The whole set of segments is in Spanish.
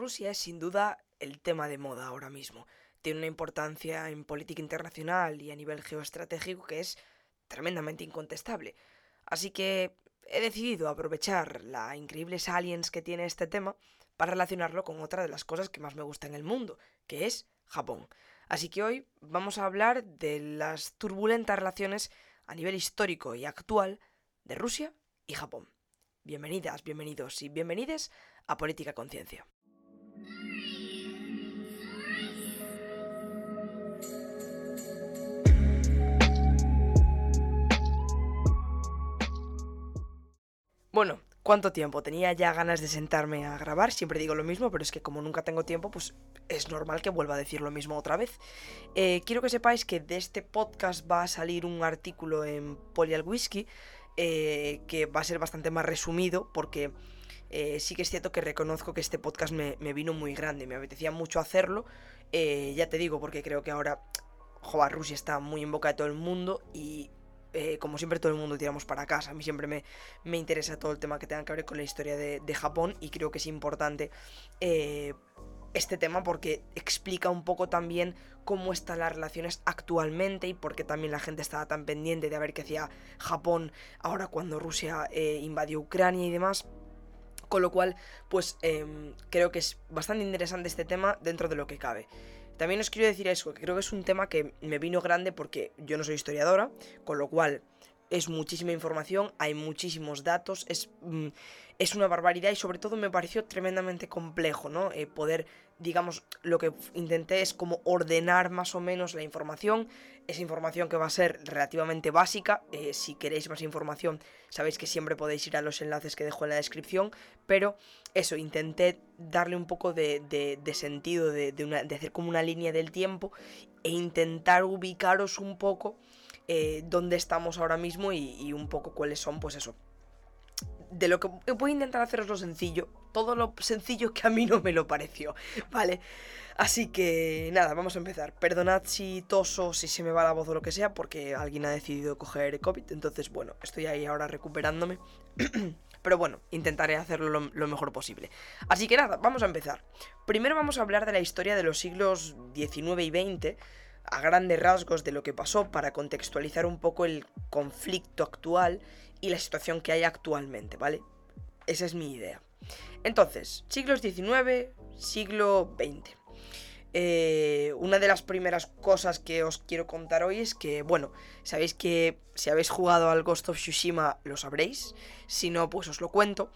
Rusia es sin duda el tema de moda ahora mismo. Tiene una importancia en política internacional y a nivel geoestratégico que es tremendamente incontestable. Así que he decidido aprovechar la increíble salience que tiene este tema para relacionarlo con otra de las cosas que más me gusta en el mundo, que es Japón. Así que hoy vamos a hablar de las turbulentas relaciones a nivel histórico y actual de Rusia y Japón. Bienvenidas, bienvenidos y bienvenides a Política Conciencia. Bueno, ¿cuánto tiempo? Tenía ya ganas de sentarme a grabar, siempre digo lo mismo, pero es que como nunca tengo tiempo, pues es normal que vuelva a decir lo mismo otra vez. Eh, quiero que sepáis que de este podcast va a salir un artículo en Polial Whisky, eh, que va a ser bastante más resumido, porque eh, sí que es cierto que reconozco que este podcast me, vino muy grande, me apetecía mucho hacerlo, ya te digo, porque creo que ahora, joder, Rusia está muy en boca de todo el mundo y eh, como siempre todo el mundo tiramos para casa. A mí siempre me, me, interesa todo el tema que tenga que ver con la historia de, Japón y creo que es importante eh, este tema porque explica un poco también cómo están las relaciones actualmente y por qué también la gente estaba tan pendiente de ver qué hacía Japón ahora cuando Rusia eh, invadió Ucrania y demás. Con lo cual, pues em, creo que es bastante interesante este tema dentro de lo que cabe. También os quiero decir eso, que creo que es un tema que me vino grande porque yo no soy historiadora, con lo cual es muchísima información, hay muchísimos datos, es, mm, es una barbaridad y sobre todo me pareció tremendamente complejo, ¿no? Eh, poder, digamos, lo que intenté es como ordenar más o menos la información, esa información que va a ser relativamente básica, eh, si queréis más información sabéis que siempre podéis ir a los enlaces que dejo en la descripción, pero eso, intenté darle un poco de, de, sentido, de, de hacer como una línea del tiempo e intentar ubicaros un poco eh, dónde estamos ahora mismo y, un poco cuáles son, pues eso. De lo que voy a intentar haceros lo sencillo, todo lo sencillo que a mí no me lo pareció, ¿vale? Así que nada, vamos a empezar. Perdonad si toso, si se me va la voz o lo que sea, porque alguien ha decidido coger COVID, entonces bueno, estoy ahí ahora recuperándome. Pero bueno, intentaré hacerlo lo, lo, mejor posible. Así que nada, vamos a empezar. Primero vamos a hablar de la historia de los siglos XIX y XX, a grandes rasgos de lo que pasó para contextualizar un poco el conflicto actual y la situación que hay actualmente, ¿vale? Esa es mi idea. Entonces, siglos XIX, siglo XX. Eh, una de las primeras cosas que os quiero contar hoy es que, bueno, sabéis que si habéis jugado al Ghost of Tsushima lo sabréis, si no, pues os lo cuento.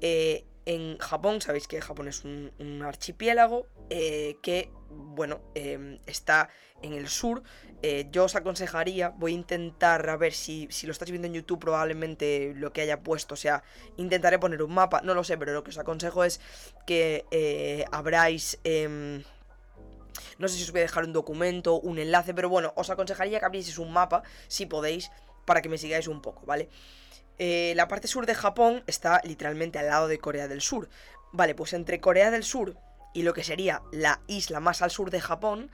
Eh, en Japón, sabéis que Japón es un, archipiélago eh, que, bueno, em, está en el sur. Eh, yo os aconsejaría, voy a intentar a ver si, si lo estáis viendo en YouTube, probablemente lo que haya puesto, o sea, intentaré poner un mapa, no lo sé, pero lo que os aconsejo es que eh, abráis... No sé si os voy a dejar un documento, un enlace, pero bueno, os aconsejaría que abrieseis un mapa, si podéis, para que me sigáis un poco, ¿vale? Eh, la parte sur de Japón está literalmente al lado de Corea del Sur. Vale, pues entre Corea del Sur y lo que sería la isla más al sur de Japón,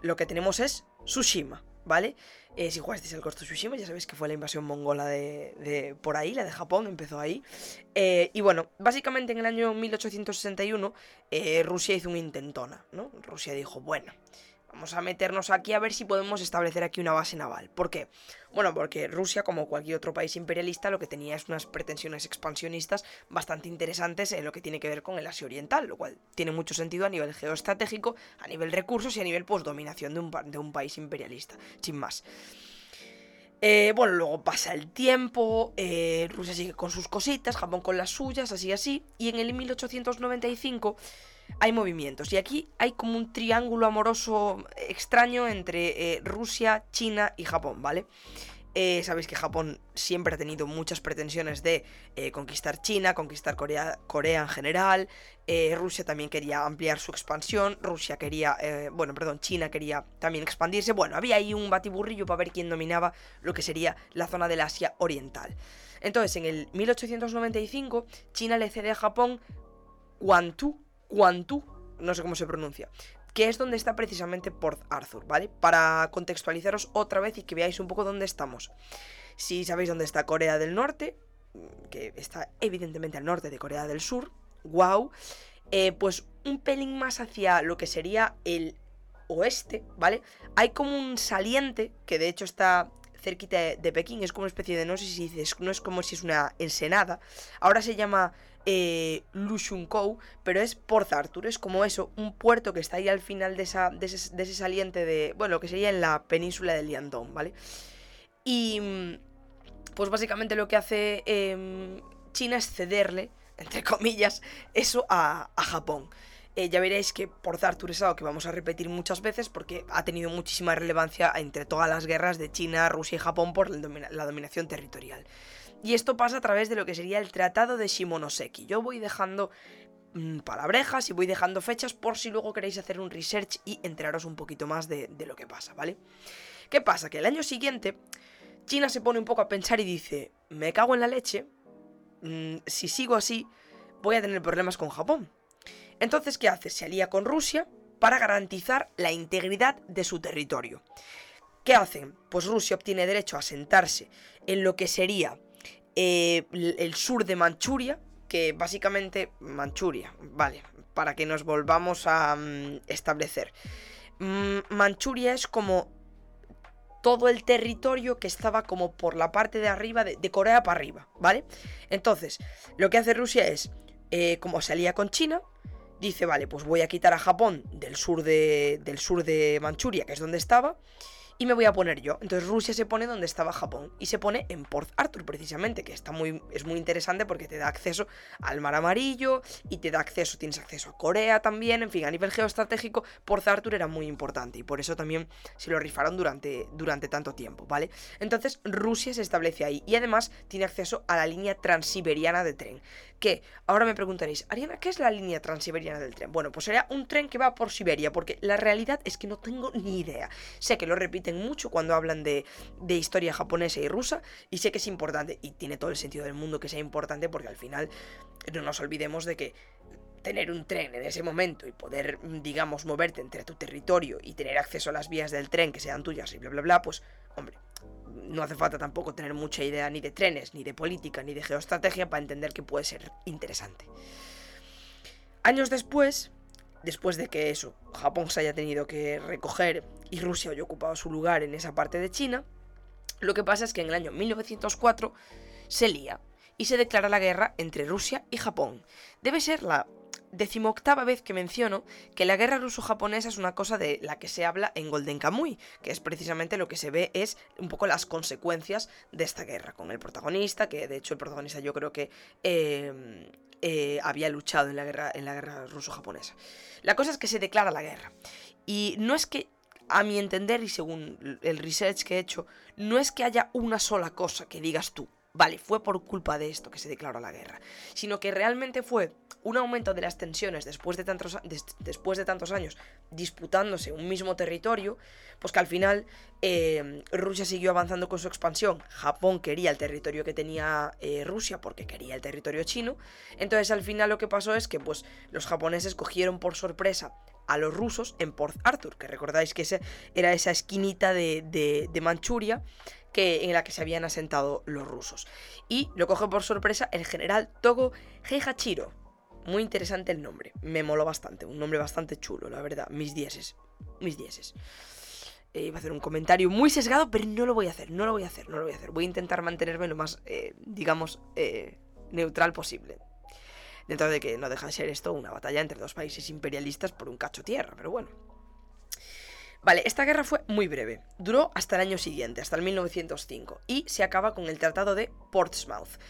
lo que tenemos es Tsushima, ¿vale? Eh, si jugasteis el Ghost of Tsushima, ya sabéis que fue la invasión mongola de, por ahí, la de Japón, empezó ahí. Eh, y bueno, básicamente en el año 1861 Rusia hizo un intentona, ¿no? Rusia dijo, bueno, Vamos a meternos aquí a ver si podemos establecer aquí una base naval. ¿Por qué? Bueno, porque Rusia, como cualquier otro país imperialista, lo que tenía es unas pretensiones expansionistas bastante interesantes en lo que tiene que ver con el Asia Oriental, lo cual tiene mucho sentido a nivel geoestratégico, a nivel recursos y a nivel pues, dominación de un, de un país imperialista, sin más. Eh, bueno, luego pasa el tiempo, eh, Rusia sigue con sus cositas, Japón con las suyas, así así, y en el 1895 hay movimientos. Y aquí hay como un triángulo amoroso extraño entre eh, Rusia, China y Japón, ¿vale? Eh, sabéis que Japón siempre ha tenido muchas pretensiones de eh, conquistar China, conquistar Corea, Corea en general. Rusia también quería ampliar su expansión. Rusia quería, bueno, perdón, China quería también expandirse. Bueno, había ahí un batiburrillo para ver quién dominaba lo que sería la zona del Asia Oriental. Entonces, en el 1895, China le cede a Japón Guantú Guantú, no sé cómo se pronuncia, que es donde está precisamente Port Arthur, ¿vale? Para contextualizaros otra vez y que veáis un poco dónde estamos. Si sabéis dónde está Corea del Norte, que está evidentemente al norte de Corea del Sur, wow. eh, pues un pelín más hacia lo que sería el oeste, ¿vale? Hay como un saliente, que de hecho está cerquita de, Pekín, es como una especie de, no sé si dices, no es como si es una ensenada, ahora se llama eh, Lushunkou, pero es Port Arthur, es como eso, un puerto que está ahí al final de, esa, de, ese, saliente de, bueno, lo que sería en la península de Liandong, ¿vale? Y mm, pues básicamente lo que hace em, China es cederle, entre comillas, eso a, Japón. Eh, ya veréis que Port Arthur es algo que vamos a repetir muchas veces porque ha tenido muchísima relevancia entre todas las guerras de China, Rusia y Japón por la dominación territorial. Y esto pasa a través de lo que sería el Tratado de Shimonoseki. Yo voy dejando mm, palabrejas y voy dejando fechas por si luego queréis hacer un research y enteraros un poquito más de, lo que pasa, ¿vale? ¿Qué pasa? Que el año siguiente China se pone un poco a pensar y dice, me cago en la leche, mm, si sigo así voy a tener problemas con Japón. Entonces, ¿qué hace? Se alía con Rusia para garantizar la integridad de su territorio. ¿Qué hacen? Pues Rusia obtiene derecho a sentarse en lo que sería eh, el sur de Manchuria, que básicamente Manchuria, vale, para que nos volvamos a mm, establecer. Mm, Manchuria es como todo el territorio que estaba como por la parte de arriba, de, Corea para arriba, ¿vale? Entonces, lo que hace Rusia es, eh, como salía con China, dice, vale, pues voy a quitar a Japón del sur de, del sur de Manchuria, que es donde estaba, y me voy a poner yo. Entonces Rusia se pone donde estaba Japón y se pone en Port Arthur precisamente, que está muy, es muy interesante porque te da acceso al mar amarillo y te da acceso, tienes acceso a Corea también, en fin, a nivel geoestratégico Port Arthur era muy importante y por eso también se lo rifaron durante, durante tanto tiempo, ¿vale? Entonces Rusia se establece ahí y además tiene acceso a la línea transiberiana de tren, que ahora me preguntaréis, Ariana, ¿qué es la línea transiberiana del tren? Bueno, pues sería un tren que va por Siberia, porque la realidad es que no tengo ni idea. Sé que lo repiten mucho cuando hablan de, historia japonesa y rusa y sé que es importante y tiene todo el sentido del mundo que sea importante porque al final no nos olvidemos de que tener un tren en ese momento y poder, digamos, moverte entre tu territorio y tener acceso a las vías del tren que sean tuyas y bla, bla, bla, pues, hombre, no hace falta tampoco tener mucha idea ni de trenes, ni de política, ni de geoestrategia para entender que puede ser interesante. Años después, después de que eso, Japón se haya tenido que recoger y Rusia haya ocupado su lugar en esa parte de China, lo que pasa es que en el año 1904 se lía y se declara la guerra entre Rusia y Japón. Debe ser la decimoctava vez que menciono que la guerra ruso-japonesa es una cosa de la que se habla en Golden Kamuy, que es precisamente lo que se ve es un poco las consecuencias de esta guerra, con el protagonista, que de hecho el protagonista yo creo que eh, eh, había luchado en la guerra, en la guerra ruso-japonesa. La cosa es que se declara la guerra. Y no es que, a mi entender y según el research que he hecho, no es que haya una sola cosa que digas tú, vale, fue por culpa de esto que se declaró la guerra, sino que realmente fue un aumento de las tensiones después de tantos, después de tantos años disputándose un mismo territorio, pues que al final eh, Rusia siguió avanzando con su expansión, Japón quería el territorio que tenía eh, Rusia porque quería el territorio chino, entonces al final lo que pasó es que pues los japoneses cogieron por sorpresa a los rusos en Port Arthur, que recordáis que ese era esa esquinita de, de, de Manchuria, que, en la que se habían asentado los rusos. Y lo coge por sorpresa el general Togo Heihachiro. Muy interesante el nombre, me moló bastante, un nombre bastante chulo, la verdad, mis dieces, mis dieces. Eh, iba a hacer un comentario muy sesgado, pero no lo voy a hacer, no lo voy a hacer, no lo voy a hacer. Voy a intentar mantenerme lo más, eh, digamos, eh, neutral posible. Dentro de que no deja de ser esto una batalla entre dos países imperialistas por un cacho tierra, pero bueno. Vale, esta guerra fue muy breve, duró hasta el año siguiente, hasta el 1905, y se acaba con el Tratado de Portsmouth.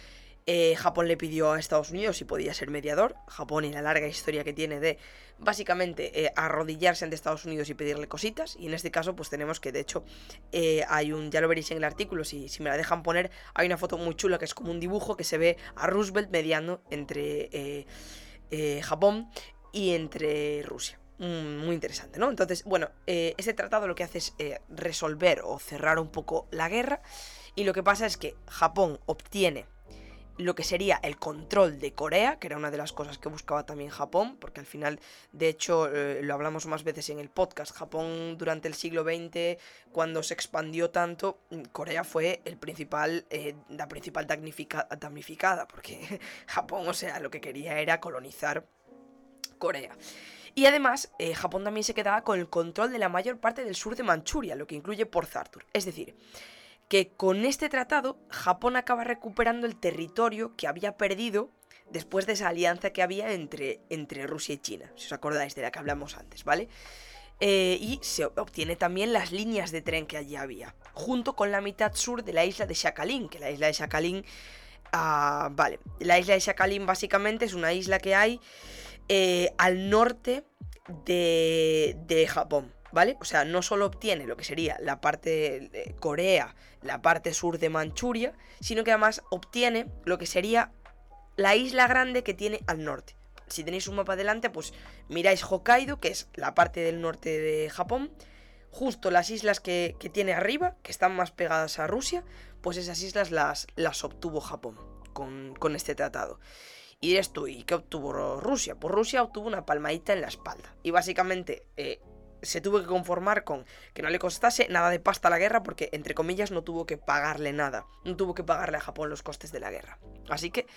Eh, Japón le pidió a Estados Unidos si podía ser mediador. Japón y la larga historia que tiene de básicamente eh, arrodillarse ante Estados Unidos y pedirle cositas. Y en este caso, pues tenemos que de hecho eh, hay un, ya lo veréis en el artículo, si, si me la dejan poner, hay una foto muy chula que es como un dibujo que se ve a Roosevelt mediando entre Japón y entre Rusia. Mm, muy interesante, ¿no? Entonces, bueno, eh, ese tratado lo que hace es eh, resolver o cerrar un poco la guerra y lo que pasa es que Japón obtiene lo que sería el control de Corea, que era una de las cosas que buscaba también Japón, porque al final, de hecho, eh, lo hablamos más veces en el podcast, Japón durante el siglo XX, cuando se expandió tanto, mm, Corea fue el principal, la principal damnificada, porque Japón, o sea, lo que quería era colonizar Corea. Y además, eh, Japón también se quedaba con el control de la mayor parte del sur de Manchuria, lo que incluye Port Arthur. Es decir, que con este tratado Japón acaba recuperando el territorio que había perdido después de esa alianza que había entre, entre Rusia y China, si os acordáis de la que hablamos antes, ¿vale? Eh, y se obtiene también las líneas de tren que allí había, junto con la mitad sur de la isla de Sakhalin, que la isla de Sakhalin, ah, vale, la isla de Sakhalin básicamente es una isla que hay eh, al norte de, de Japón, ¿vale? O sea, no solo obtiene lo que sería la parte de Corea, la parte sur de Manchuria, sino que además obtiene lo que sería la isla grande que tiene al norte si tenéis un mapa delante, pues miráis Hokkaido, que es la parte del norte de Japón. Justo las islas que, tiene arriba, que están más pegadas a Rusia, pues esas islas las, las obtuvo Japón con, este tratado. Y esto, ¿y qué obtuvo Rusia? Pues Rusia obtuvo una palmadita en la espalda. Y básicamente eh, se tuvo que conformar con que no le costase nada de pasta la guerra porque, entre comillas, no tuvo que pagarle nada. No tuvo que pagarle a Japón los costes de la guerra. Así que,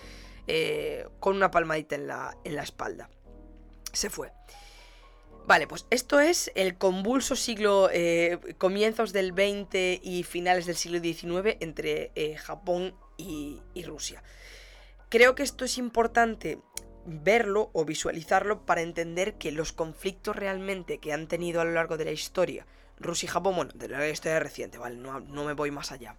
eh, con una palmadita en la, en la espalda. Se fue. Vale, pues esto es el convulso siglo, eh, comienzos del 20 y finales del siglo XIX entre Japón y Rusia. Creo que esto es importante verlo o visualizarlo para entender que los conflictos realmente que han tenido a lo largo de la historia, Rusia y Japón, bueno, de la historia reciente, ¿vale? No, me voy más allá.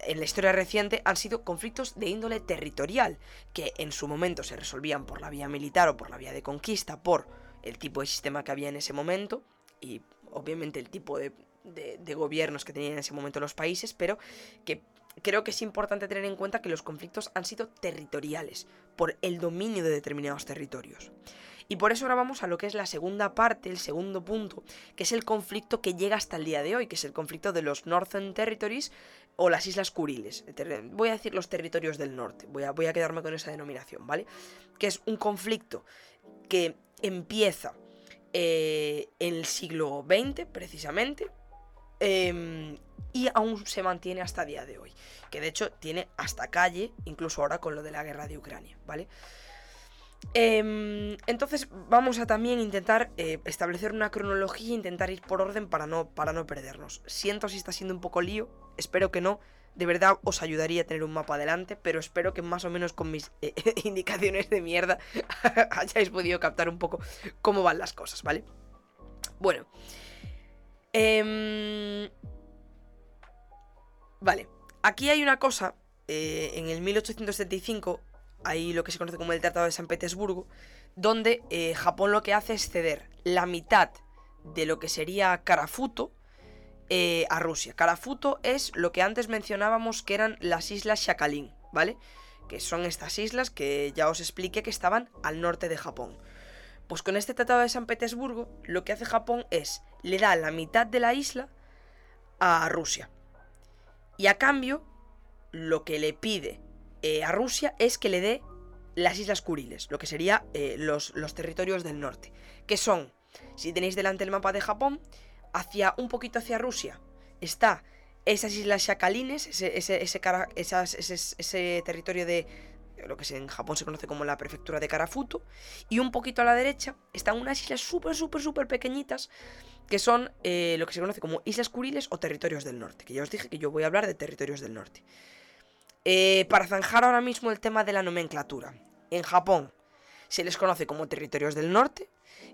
En la historia reciente han sido conflictos de índole territorial, que en su momento se resolvían por la vía militar o por la vía de conquista, por el tipo de sistema que había en ese momento y obviamente el tipo de, de gobiernos que tenían en ese momento los países, pero que creo que es importante tener en cuenta que los conflictos han sido territoriales, por el dominio de determinados territorios. Y por eso ahora vamos a lo que es la segunda parte, el segundo punto, que es el conflicto que llega hasta el día de hoy, que es el conflicto de los Northern Territories o las Islas Kuriles. Voy a decir los territorios del norte, voy a, voy a quedarme con esa denominación, ¿vale? Que es un conflicto que empieza eh, en el siglo XX, precisamente, Em, y aún se mantiene hasta día de hoy. Que de hecho tiene hasta calle, incluso ahora con lo de la guerra de Ucrania, ¿vale? Em, entonces vamos a también intentar eh, establecer una cronología e intentar ir por orden para no, para no perdernos. Siento si está siendo un poco lío, espero que no. De verdad os ayudaría a tener un mapa adelante, pero espero que más o menos con mis eh, indicaciones de mierda hayáis podido captar un poco cómo van las cosas, ¿vale? Bueno, Em, vale, aquí hay una cosa. Eh, en el 1875 hay lo que se conoce como el Tratado de San Petersburgo, donde eh, Japón lo que hace es ceder la mitad de lo que sería Karafuto eh, a Rusia. Karafuto es lo que antes mencionábamos que eran las islas Shakalin, ¿vale? Que son estas islas que ya os expliqué que estaban al norte de Japón. Pues con este Tratado de San Petersburgo, lo que hace Japón es, le da la mitad de la isla a Rusia. Y a cambio, lo que le pide eh, a Rusia es que le dé las Islas Kuriles, lo que sería eh, los, los, territorios del norte, que son, si tenéis delante el mapa de Japón, hacia un poquito hacia Rusia está esas islas Shakalines, ese, ese, ese territorio de, lo que en Japón se conoce como la prefectura de Karafuto, y un poquito a la derecha están unas islas súper, súper, súper pequeñitas, que son eh, lo que se conoce como Islas Kuriles o Territorios del Norte, que ya os dije que yo voy a hablar de Territorios del Norte. Eh, para zanjar ahora mismo el tema de la nomenclatura, en Japón se les conoce como Territorios del Norte,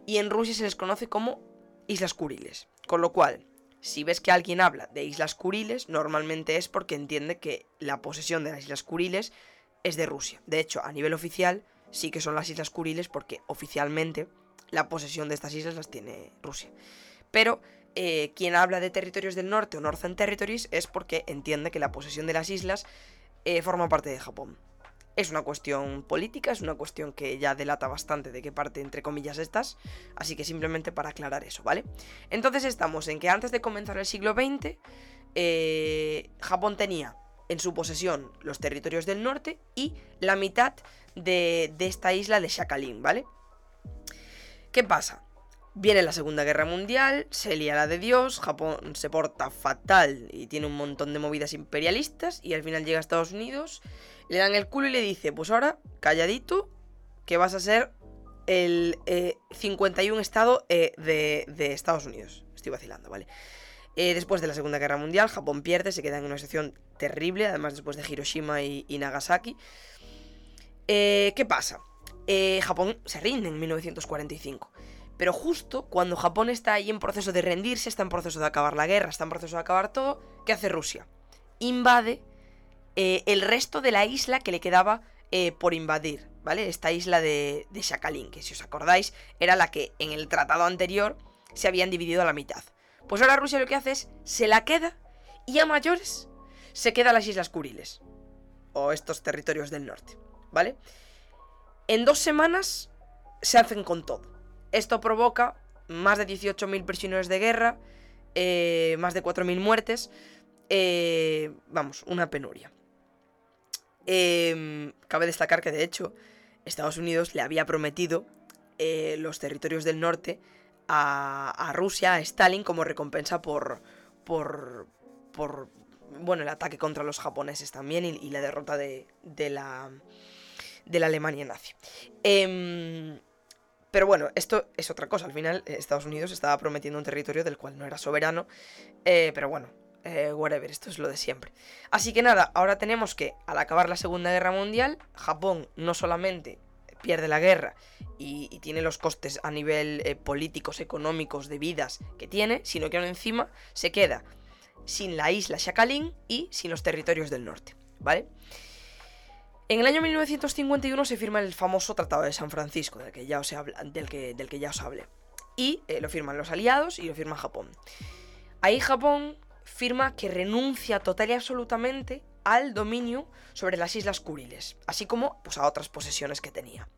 y en Rusia se les conoce como Islas Kuriles, con lo cual... Si ves que alguien habla de Islas Kuriles, normalmente es porque entiende que la posesión de las Islas Kuriles es de Rusia. De hecho, a nivel oficial sí que son las Islas Kuriles porque oficialmente la posesión de estas islas las tiene Rusia. Pero eh, quien habla de territorios del norte o Northern Territories es porque entiende que la posesión de las islas eh, forma parte de Japón. Es una cuestión política, es una cuestión que ya delata bastante de qué parte, entre comillas, estás. Así que simplemente para aclarar eso, ¿vale? Entonces estamos en que antes de comenzar el siglo XX, eh, Japón tenía en su posesión los territorios del norte y la mitad de, esta isla de Shakalin, ¿vale? ¿Qué pasa? Viene la Segunda Guerra Mundial, se lía la de Dios, Japón se porta fatal y tiene un montón de movidas imperialistas y al final llega a Estados Unidos, le dan el culo y le dice, pues ahora, calladito, que vas a ser el 51 eh, estado eh, de, Estados Unidos. Estoy vacilando, ¿vale? Eh, después de la Segunda Guerra Mundial, Japón pierde, se queda en una situación terrible, además después de Hiroshima y, Nagasaki. ¿Qué pasa? Japón se rinde en 1945. Pero justo cuando Japón está ahí en proceso de rendirse, está en proceso de acabar la guerra, está en proceso de acabar todo, ¿qué hace Rusia? Invade el resto de la isla que le quedaba por invadir. ¿vale? Esta isla de, de Sakhalin, que si os acordáis, era la que en el tratado anterior se habían dividido a la mitad. Pues ahora Rusia lo que hace es, se la queda y a mayores se queda las Islas Kuriles, o estos territorios del norte, ¿vale? En dos semanas se hacen con todo. Esto provoca más de 18.000 prisioneros de guerra, eh, más de 4.000 muertes, eh, vamos, una penuria. Em, cabe destacar que de hecho Estados Unidos le había prometido eh, los territorios del norte a, Rusia, a Stalin, como recompensa por, por, bueno, el ataque contra los japoneses también y, la derrota de, de, la, de la Alemania nazi. Em, pero bueno, esto es otra cosa. Al final, Estados Unidos estaba prometiendo un territorio del cual no era soberano. Eh, pero bueno, eh, whatever, esto es lo de siempre. Así que nada, ahora tenemos que, al acabar la Segunda Guerra Mundial, Japón no solamente pierde la guerra y, tiene los costes a nivel eh, políticos, económicos, de vidas que tiene, sino que aún encima se queda sin la isla Sakhalin y sin los territorios del norte, ¿vale? En el año 1951 se firma el famoso Tratado de San Francisco, del que ya os, del que, del que ya os hablé. Y eh, lo firman los aliados y lo firma Japón. Ahí Japón firma que renuncia total y absolutamente al dominio sobre las Islas Kuriles, así como pues, a otras posesiones que tenía.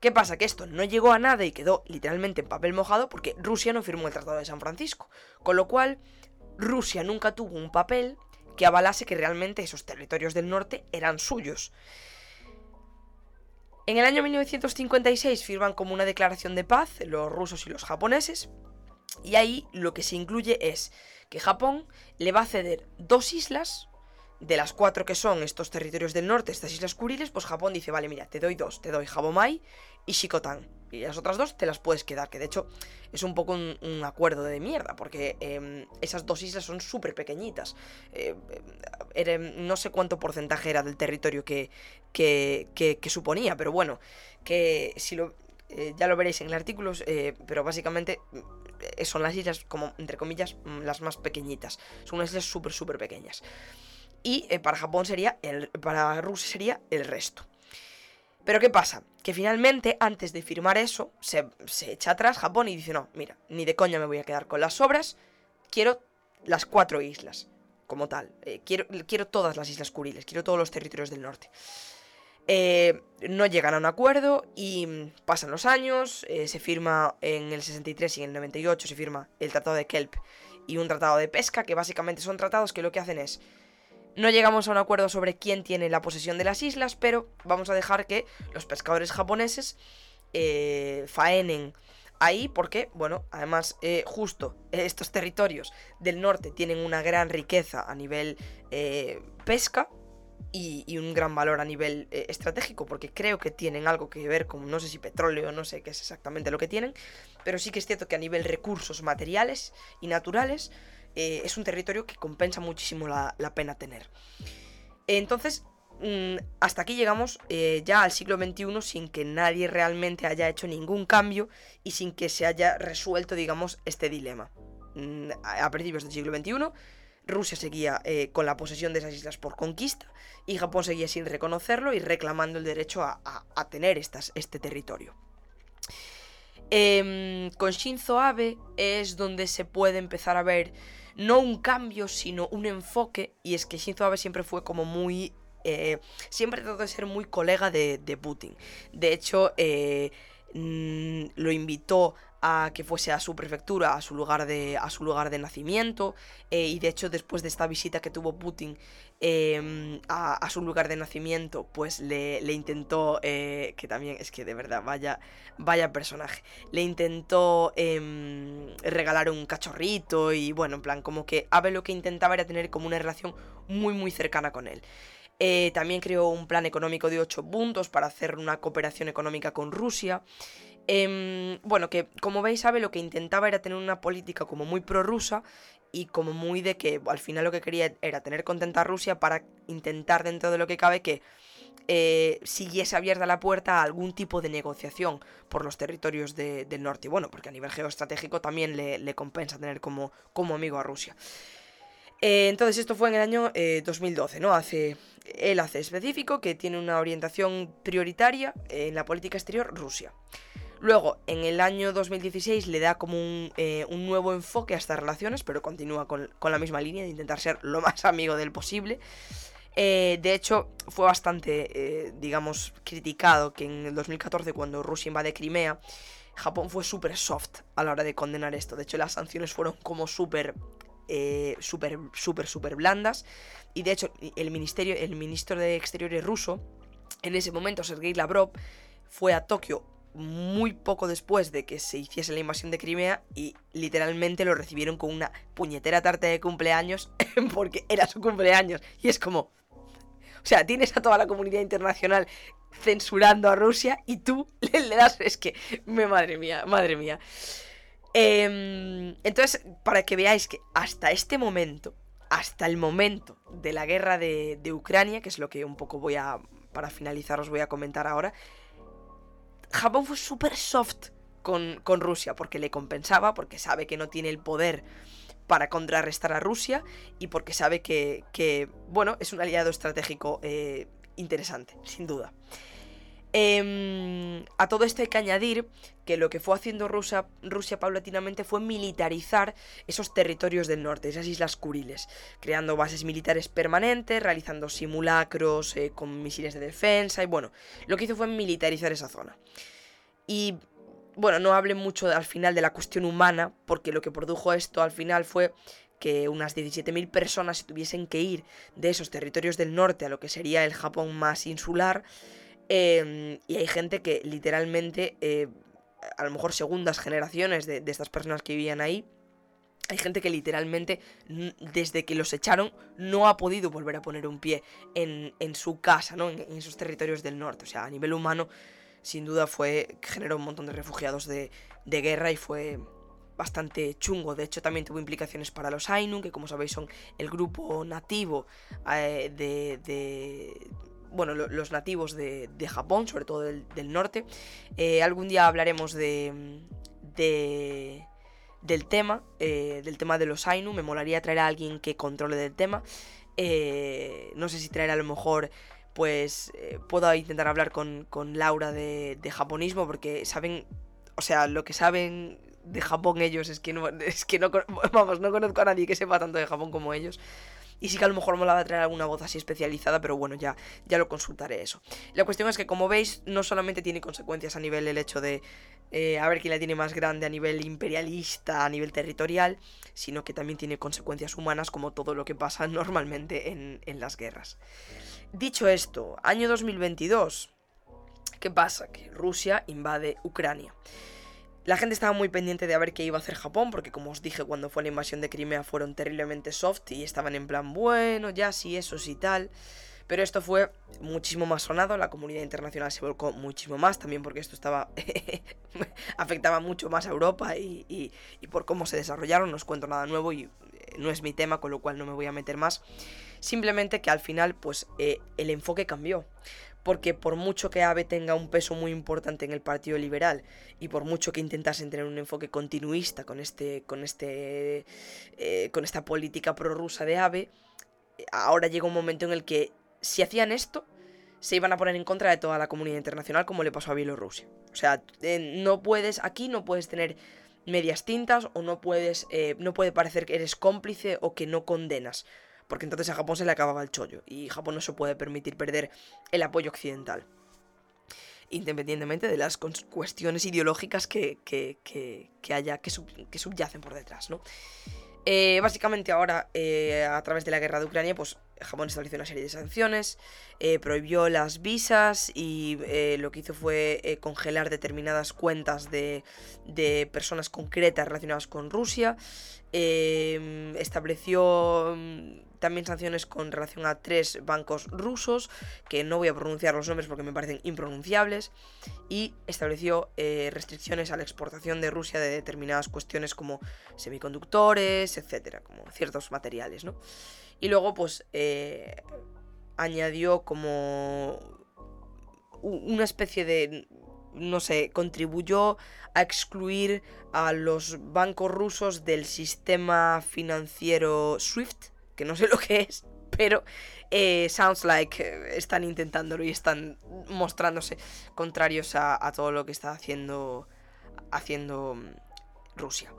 ¿Qué pasa? Que esto no llegó a nada y quedó literalmente en papel mojado porque Rusia no firmó el Tratado de San Francisco, con lo cual Rusia nunca tuvo un papel que avalase que realmente esos territorios del norte eran suyos. En el año 1956 firman como una declaración de paz los rusos y los japoneses, y ahí lo que se incluye es que Japón le va a ceder dos islas, de las cuatro que son estos territorios del norte, estas islas Kuriles, pues Japón dice, vale, mira, te doy dos, te doy Habomai y Shikotan. Y las otras dos te las puedes quedar, que de hecho es un poco un, acuerdo de mierda, porque em, esas dos islas son súper pequeñitas. Eh, no sé cuánto porcentaje era del territorio que, que, que suponía, pero bueno, que si lo, eh, ya lo veréis en el artículo, eh, pero básicamente son las islas, como entre comillas, mm, las más pequeñitas. Son unas islas súper, súper pequeñas. Y para Japón sería, el, para Rusia sería el resto. Pero ¿qué pasa? Que finalmente, antes de firmar eso, se, echa atrás Japón y dice, no, mira, ni de coña me voy a quedar con las obras, quiero las cuatro islas, como tal. quiero, quiero todas las islas Kuriles, quiero todos los territorios del norte. Eh, no llegan a un acuerdo y pasan los años, eh, se firma en el 63 y en el 98 se firma el Tratado de Kelp y un tratado de pesca, que básicamente son tratados que lo que hacen es, no llegamos a un acuerdo sobre quién tiene la posesión de las islas, pero vamos a dejar que los pescadores japoneses eh, faenen ahí porque, bueno, además justo estos territorios del norte tienen una gran riqueza a nivel pesca, y, un gran valor a nivel eh, estratégico, porque creo que tienen algo que ver con, no sé si petróleo, no sé qué es exactamente lo que tienen, pero sí que es cierto que a nivel recursos materiales y naturales eh, es un territorio que compensa muchísimo la, pena tener. Entonces, mm, hasta aquí llegamos eh, ya al siglo XXI sin que nadie realmente haya hecho ningún cambio y sin que se haya resuelto, digamos, este dilema. Mm, a principios del siglo XXI Rusia seguía eh, con la posesión de esas islas por conquista y Japón seguía sin reconocerlo y reclamando el derecho a, tener estas, este territorio. Em, con Shinzo Abe es donde se puede empezar a ver no un cambio, sino un enfoque, y es que Shinzo Abe siempre fue como muy... Eh, siempre trató de ser muy colega de, Putin. De hecho, eh, mm, lo invitó a que fuese a su prefectura, a su lugar de, a su lugar de nacimiento. Eh, y de hecho, después de esta visita que tuvo Putin em, a, su lugar de nacimiento, pues le, intentó, eh, que también es que de verdad, vaya, vaya personaje, le intentó em, regalar un cachorrito y bueno, en plan, como que Abe lo que intentaba era tener como una relación muy, muy cercana con él. Eh, también creó un plan económico de 8 puntos para hacer una cooperación económica con Rusia. Em, bueno, que como veis, sabe, lo que intentaba era tener una política como muy prorrusa y como muy de que al final lo que quería era tener contenta a Rusia para intentar dentro de lo que cabe que eh, siguiese abierta la puerta a algún tipo de negociación por los territorios del norte. Y bueno, porque a nivel geoestratégico también le, compensa tener como, como amigo a Rusia. Eh, entonces esto fue en el año 2012, eh, ¿no? Hace, él hace específico que tiene una orientación prioritaria en la política exterior Rusia. Luego, en el año 2016 le da como eh, un, nuevo enfoque a estas relaciones, pero continúa con, la misma línea de intentar ser lo más amigo del posible. Eh, de hecho, fue bastante, eh, digamos, criticado que en el 2014, cuando Rusia invade Crimea, Japón fue súper soft a la hora de condenar esto. De hecho, las sanciones fueron como súper, súper, súper, súper blandas. Y de hecho, el, ministerio, el ministro de Exteriores ruso, en ese momento, Sergei Lavrov, fue a Tokio muy poco después de que se hiciese la invasión de Crimea y literalmente lo recibieron con una puñetera tarta de cumpleaños porque era su cumpleaños. Y es como... O sea, tienes a toda la comunidad internacional censurando a Rusia y tú le, das... Es que... Me, madre mía, madre mía. Em, entonces, para que veáis que hasta este momento, hasta el momento de la guerra de, de Ucrania, que es lo que un poco voy a... Para finalizar os voy a comentar ahora, Japón fue súper soft con, Rusia, porque le compensaba, porque sabe que no tiene el poder para contrarrestar a Rusia y porque sabe que, bueno, es un aliado estratégico eh, interesante, sin duda. Em, a todo esto hay que añadir que lo que fue haciendo Rusia, Rusia paulatinamente fue militarizar esos territorios del norte, esas islas Kuriles, creando bases militares permanentes, realizando simulacros eh, con misiles de defensa y bueno, lo que hizo fue militarizar esa zona. Y bueno, no hable mucho al final de la cuestión humana, porque lo que produjo esto al final fue que unas 17.000 personas se tuviesen que ir de esos territorios del norte a lo que sería el Japón más insular Em, y hay gente que literalmente, eh, a lo mejor segundas generaciones de, estas personas que vivían ahí, hay gente que literalmente, desde que los echaron, no ha podido volver a poner un pie en, su casa, ¿no? En, esos territorios del norte. O sea, a nivel humano, sin duda fue. generó un montón de refugiados de, guerra y fue bastante chungo. De hecho, también tuvo implicaciones para los Ainu, que como sabéis son el grupo nativo eh, de bueno, los nativos de, Japón, sobre todo del, norte. Eh, algún día hablaremos de, del tema, eh, del tema de los Ainu. Me molaría traer a alguien que controle del tema. Eh, no sé si traer a lo mejor, pues puedo intentar hablar con, Laura de, de, japonismo, porque saben, o sea, lo que saben de Japón ellos es que no, es que no, vamos, no conozco a nadie que sepa tanto de Japón como ellos. Y sí que a lo mejor me la va a traer alguna voz así especializada, pero bueno, ya, ya lo consultaré eso. La cuestión es que, como veis, no solamente tiene consecuencias a nivel el hecho de eh, a ver quién la tiene más grande a nivel imperialista, a nivel territorial, sino que también tiene consecuencias humanas como todo lo que pasa normalmente en, en las guerras. Dicho esto, año 2022. ¿Qué pasa? Que Rusia invade Ucrania. La gente estaba muy pendiente de a ver qué iba a hacer Japón, porque como os dije, cuando fue la invasión de Crimea fueron terriblemente soft y estaban en plan, bueno, ya sí, eso sí tal. Pero esto fue muchísimo más sonado, la comunidad internacional se volcó muchísimo más, también porque esto estaba afectaba mucho más a Europa y, por cómo se desarrollaron, no os cuento nada nuevo y eh, no es mi tema, con lo cual no me voy a meter más. Simplemente que al final, pues, eh, el enfoque cambió porque por mucho que AVE tenga un peso muy importante en el Partido Liberal y por mucho que intentasen tener un enfoque continuista con este con este eh, con esta política prorrusa de AVE, ahora llega un momento en el que si hacían esto se iban a poner en contra de toda la comunidad internacional como le pasó a Bielorrusia. O sea, eh, no puedes aquí no puedes tener medias tintas o no puedes eh, no puede parecer que eres cómplice o que no condenas porque entonces a Japón se le acababa el chollo y Japón no se puede permitir perder el apoyo occidental. Independientemente de las cuestiones ideológicas que, haya, que, subyacen por detrás, ¿no? Eh, básicamente ahora, eh, a través de la guerra de Ucrania, pues Japón estableció una serie de sanciones, eh, prohibió las visas y lo que hizo fue congelar determinadas cuentas de, de, personas concretas relacionadas con Rusia. estableció también sanciones con relación a tres bancos rusos, que no voy a pronunciar los nombres porque me parecen impronunciables, y estableció eh, restricciones a la exportación de Rusia de determinadas cuestiones como semiconductores, etcétera, como ciertos materiales, ¿no? Y luego, pues, eh, añadió como una especie de no sé, contribuyó a excluir a los bancos rusos del sistema financiero SWIFT, que no sé lo que es, pero eh, sounds like eh, están intentándolo y están mostrándose contrarios a, todo lo que está haciendo, haciendo mm, Rusia.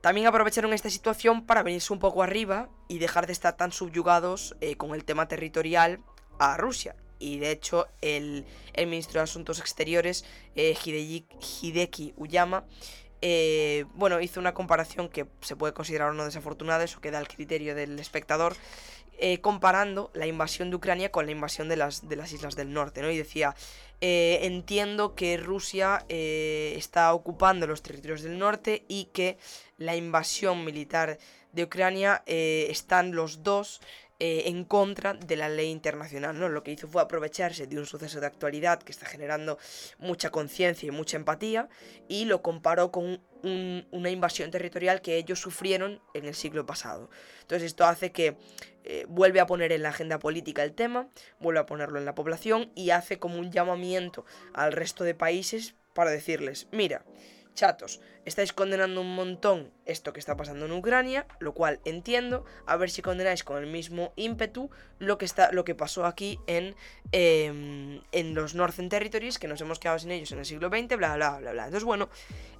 También aprovecharon esta situación para venirse un poco arriba y dejar de estar tan subyugados eh, con el tema territorial a Rusia y de hecho el, ministro de Asuntos Exteriores, eh, Hideki Uyama, eh, bueno, hizo una comparación que se puede considerar no desafortunada, eso queda al criterio del espectador, eh, comparando la invasión de Ucrania con la invasión de las, de las islas del norte, ¿no? Y decía, entiendo que Rusia está ocupando los territorios del norte y que la invasión militar de Ucrania están los dos eh, en contra de la ley internacional, ¿no? Lo que hizo fue aprovecharse de un suceso de actualidad que está generando mucha conciencia y mucha empatía y lo comparó con una invasión territorial que ellos sufrieron en el siglo pasado. Entonces esto hace que eh, vuelve a poner en la agenda política el tema, vuelve a ponerlo en la población y hace como un llamamiento al resto de países para decirles, mira, chatos, estáis condenando un montón esto que está pasando en Ucrania, lo cual entiendo, a ver si condenáis con el mismo ímpetu lo que, está, lo que pasó aquí en, em, en los Northern Territories, que nos hemos quedado sin ellos en el siglo XX, bla, bla, bla, bla. Entonces, bueno,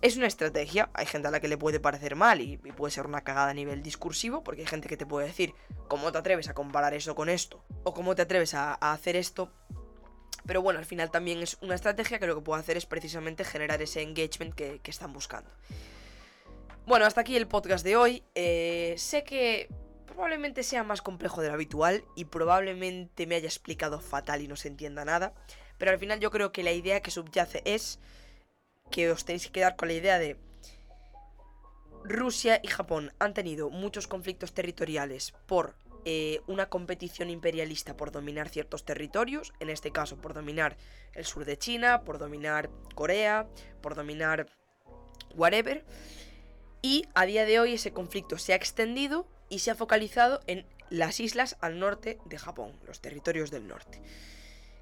es una estrategia, hay gente a la que le puede parecer mal y, puede ser una cagada a nivel discursivo, porque hay gente que te puede decir, ¿cómo te atreves a comparar eso con esto? O ¿cómo te atreves a hacer esto? Pero bueno, al final también es una estrategia que lo que puedo hacer es precisamente generar ese engagement que, están buscando. Bueno, hasta aquí el podcast de hoy. Eh, sé que probablemente sea más complejo de lo habitual y probablemente me haya explicado fatal y no se entienda nada. Pero al final yo creo que la idea que subyace es que os tenéis que quedar con la idea de Rusia y Japón han tenido muchos conflictos territoriales por eh, una competición imperialista por dominar ciertos territorios, en este caso por dominar el sur de China, por dominar Corea, por dominar whatever. Y a día de hoy ese conflicto se ha extendido y se ha focalizado en las islas al norte de Japón, los territorios del norte,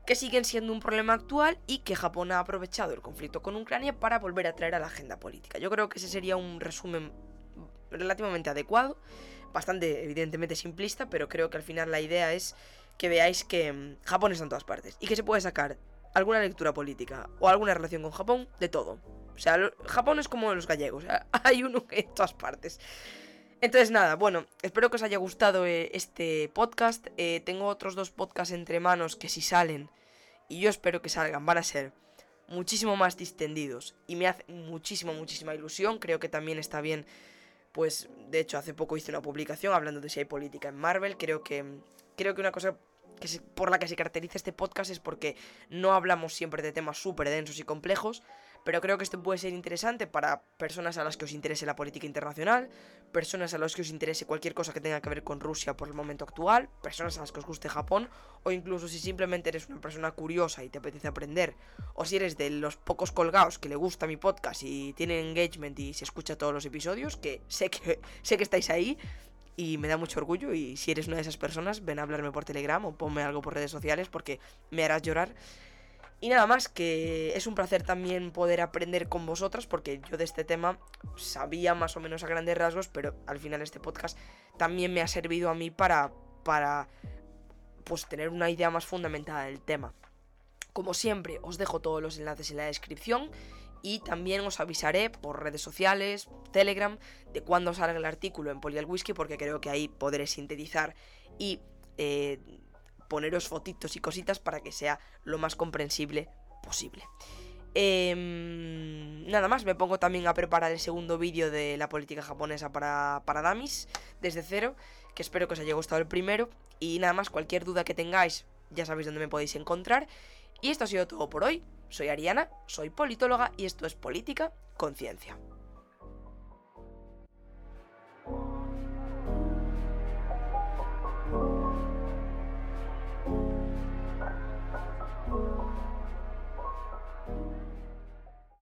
que siguen siendo un problema actual y que Japón ha aprovechado el conflicto con Ucrania para volver a traer a la agenda política. Yo creo que ese sería un resumen relativamente adecuado bastante evidentemente simplista, pero creo que al final la idea es que veáis que mm, Japón está en todas partes y que se puede sacar alguna lectura política o alguna relación con Japón de todo. O sea, Japón es como los gallegos, hay uno en todas partes. Entonces nada, bueno, espero que os haya gustado eh, este podcast. Eh, tengo otros dos podcasts entre manos que si salen, y yo espero que salgan, van a ser muchísimo más distendidos. Y me hace muchísima, muchísima ilusión. Creo que también está bien pues de hecho hace poco hice una publicación hablando de si hay política en Marvel. Creo que, creo que una cosa que por la que se caracteriza este podcast es porque no hablamos siempre de temas súper densos y complejos, pero creo que esto puede ser interesante para personas a las que os interese la política internacional, personas a las que os interese cualquier cosa que tenga que ver con Rusia por el momento actual, personas a las que os guste Japón, o incluso si simplemente eres una persona curiosa y te apetece aprender, o si eres de los pocos colgados que le gusta mi podcast y tiene engagement y se escucha todos los episodios, que sé que, sé que estáis ahí, y me da mucho orgullo y si eres una de esas personas, ven a hablarme por Telegram o ponme algo por redes sociales porque me harás llorar. Y nada más, que es un placer también poder aprender con vosotras, porque yo de este tema sabía más o menos a grandes rasgos, pero al final este podcast también me ha servido a mí para, para pues tener una idea más fundamentada del tema. Como siempre, os dejo todos los enlaces en la descripción y también os avisaré por redes sociales, Telegram, de cuándo salga el artículo en Polial Whisky, porque creo que ahí podré sintetizar y eh, poneros fotitos y cositas para que sea lo más comprensible posible. Em, nada más, me pongo también a preparar el segundo vídeo de la política japonesa para, para Damis, desde cero, que espero que os haya gustado el primero. Y nada más, cualquier duda que tengáis, ya sabéis dónde me podéis encontrar. Y esto ha sido todo por hoy. Soy Ariana, soy politóloga y esto es Política Conciencia.